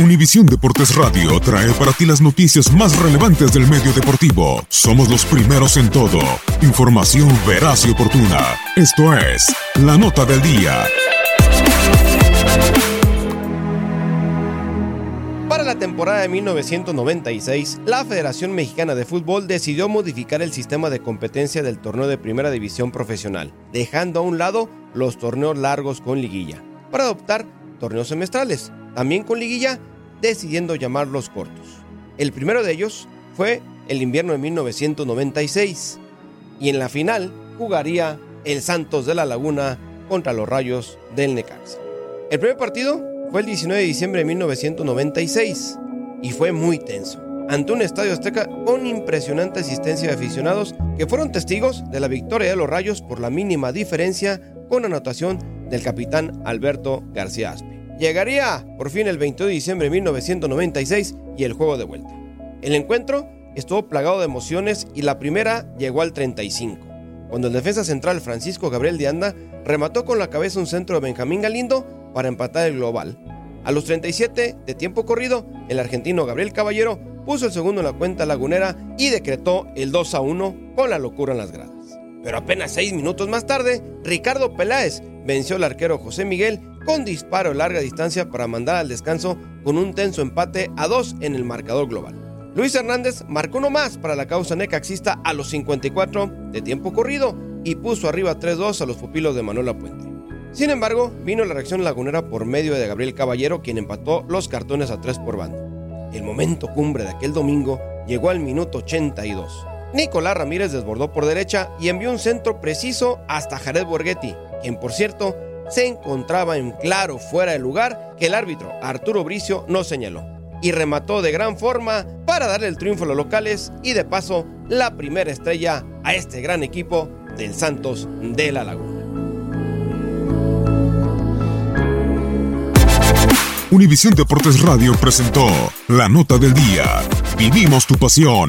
Univisión Deportes Radio trae para ti las noticias más relevantes del medio deportivo. Somos los primeros en todo. Información veraz y oportuna. Esto es La Nota del Día. Para la temporada de 1996, la Federación Mexicana de Fútbol decidió modificar el sistema de competencia del torneo de Primera División Profesional, dejando a un lado los torneos largos con liguilla, para adoptar torneos semestrales, también con liguilla, decidiendo llamarlos cortos. El primero de ellos fue el invierno de 1996, y en la final jugaría el Santos de la Laguna contra los Rayos del Necaxa. El primer partido fue el 19 de diciembre de 1996 y fue muy tenso, ante un estadio azteca con impresionante asistencia de aficionados que fueron testigos de la victoria de los Rayos por la mínima diferencia con anotación del capitán Alberto García Aspe. Llegaría por fin el 22 de diciembre de 1996 y el juego de vuelta. El encuentro estuvo plagado de emociones y la primera llegó al 35, cuando el defensa central Francisco Gabriel de Anda remató con la cabeza un centro de Benjamín Galindo para empatar el global. A los 37 de tiempo corrido, el argentino Gabriel Caballero puso el segundo en la cuenta lagunera y decretó el 2 a 1 con la locura en las gradas. Pero apenas seis minutos más tarde, Ricardo Peláez venció al arquero José Miguel con disparo larga distancia para mandar al descanso con un tenso empate a dos en el marcador global. Luis Hernández marcó uno más para la causa necaxista a los 54 de tiempo corrido y puso arriba 3-2 a los pupilos de Manuel Puente. Sin embargo, vino la reacción lagunera por medio de Gabriel Caballero, quien empató los cartones a 3 por bando. El momento cumbre de aquel domingo llegó al minuto 82. Nicolás Ramírez desbordó por derecha y envió un centro preciso hasta Jared Borghetti, quien por cierto se encontraba en claro fuera de lugar que el árbitro Arturo Bricio no señaló, y remató de gran forma para darle el triunfo a los locales y de paso la primera estrella a este gran equipo del Santos de la Laguna. Univisión Deportes Radio presentó La Nota del Día. Vivimos tu pasión.